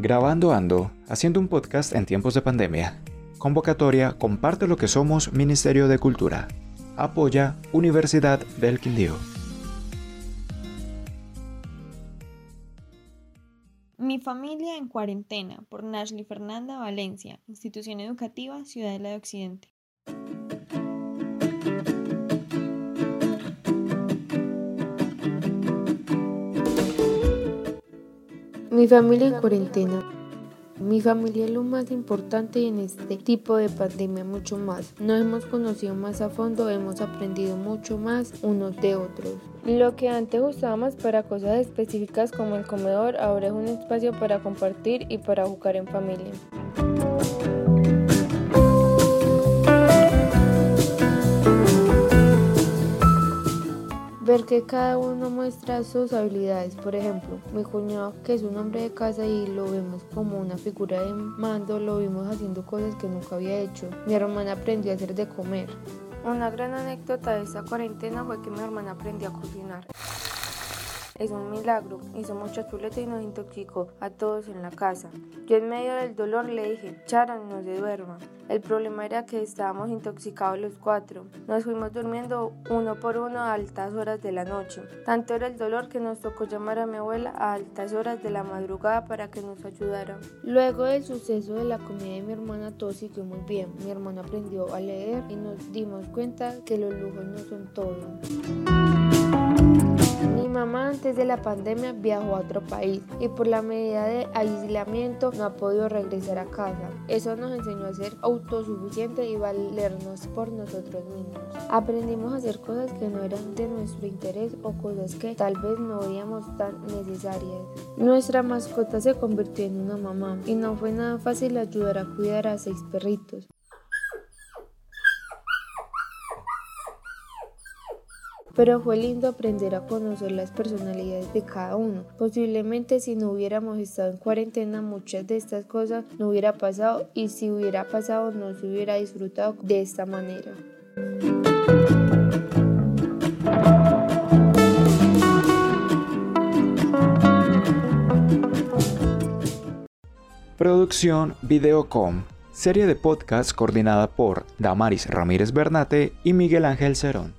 Grabando Ando, haciendo un podcast en tiempos de pandemia. Convocatoria Comparte lo que somos Ministerio de Cultura. Apoya Universidad del Quindío. Mi familia en cuarentena por Nashley Fernanda Valencia, Institución Educativa Ciudadela de Occidente. Mi familia en cuarentena. Mi familia es lo más importante en este tipo de pandemia, mucho más. Nos hemos conocido más a fondo, hemos aprendido mucho más unos de otros. Lo que antes usábamos para cosas específicas como el comedor, ahora es un espacio para compartir y para jugar en familia. Ver que cada uno muestra sus habilidades. Por ejemplo, mi cuñado, que es un hombre de casa y lo vemos como una figura de mando, lo vimos haciendo cosas que nunca había hecho. Mi hermana aprendió a hacer de comer. Una gran anécdota de esta cuarentena fue que mi hermana aprendió a cocinar. Es un milagro. Hizo mucho chuleta y nos intoxicó a todos en la casa. Yo en medio del dolor le dije, Charan, no se duerma. El problema era que estábamos intoxicados los cuatro. Nos fuimos durmiendo uno por uno a altas horas de la noche. Tanto era el dolor que nos tocó llamar a mi abuela a altas horas de la madrugada para que nos ayudara. Luego del suceso de la comida de mi hermana, todo siguió muy bien. Mi hermana aprendió a leer y nos dimos cuenta que los lujos no son todo. Mamá antes de la pandemia viajó a otro país y por la medida de aislamiento no ha podido regresar a casa. Eso nos enseñó a ser autosuficientes y valernos por nosotros mismos. Aprendimos a hacer cosas que no eran de nuestro interés o cosas que tal vez no veíamos tan necesarias. Nuestra mascota se convirtió en una mamá y no fue nada fácil ayudar a cuidar a seis perritos. Pero fue lindo aprender a conocer las personalidades de cada uno. Posiblemente si no hubiéramos estado en cuarentena muchas de estas cosas no hubiera pasado y si hubiera pasado no se hubiera disfrutado de esta manera. Producción Videocom, serie de podcast coordinada por Damaris Ramírez Bernate y Miguel Ángel Cerón.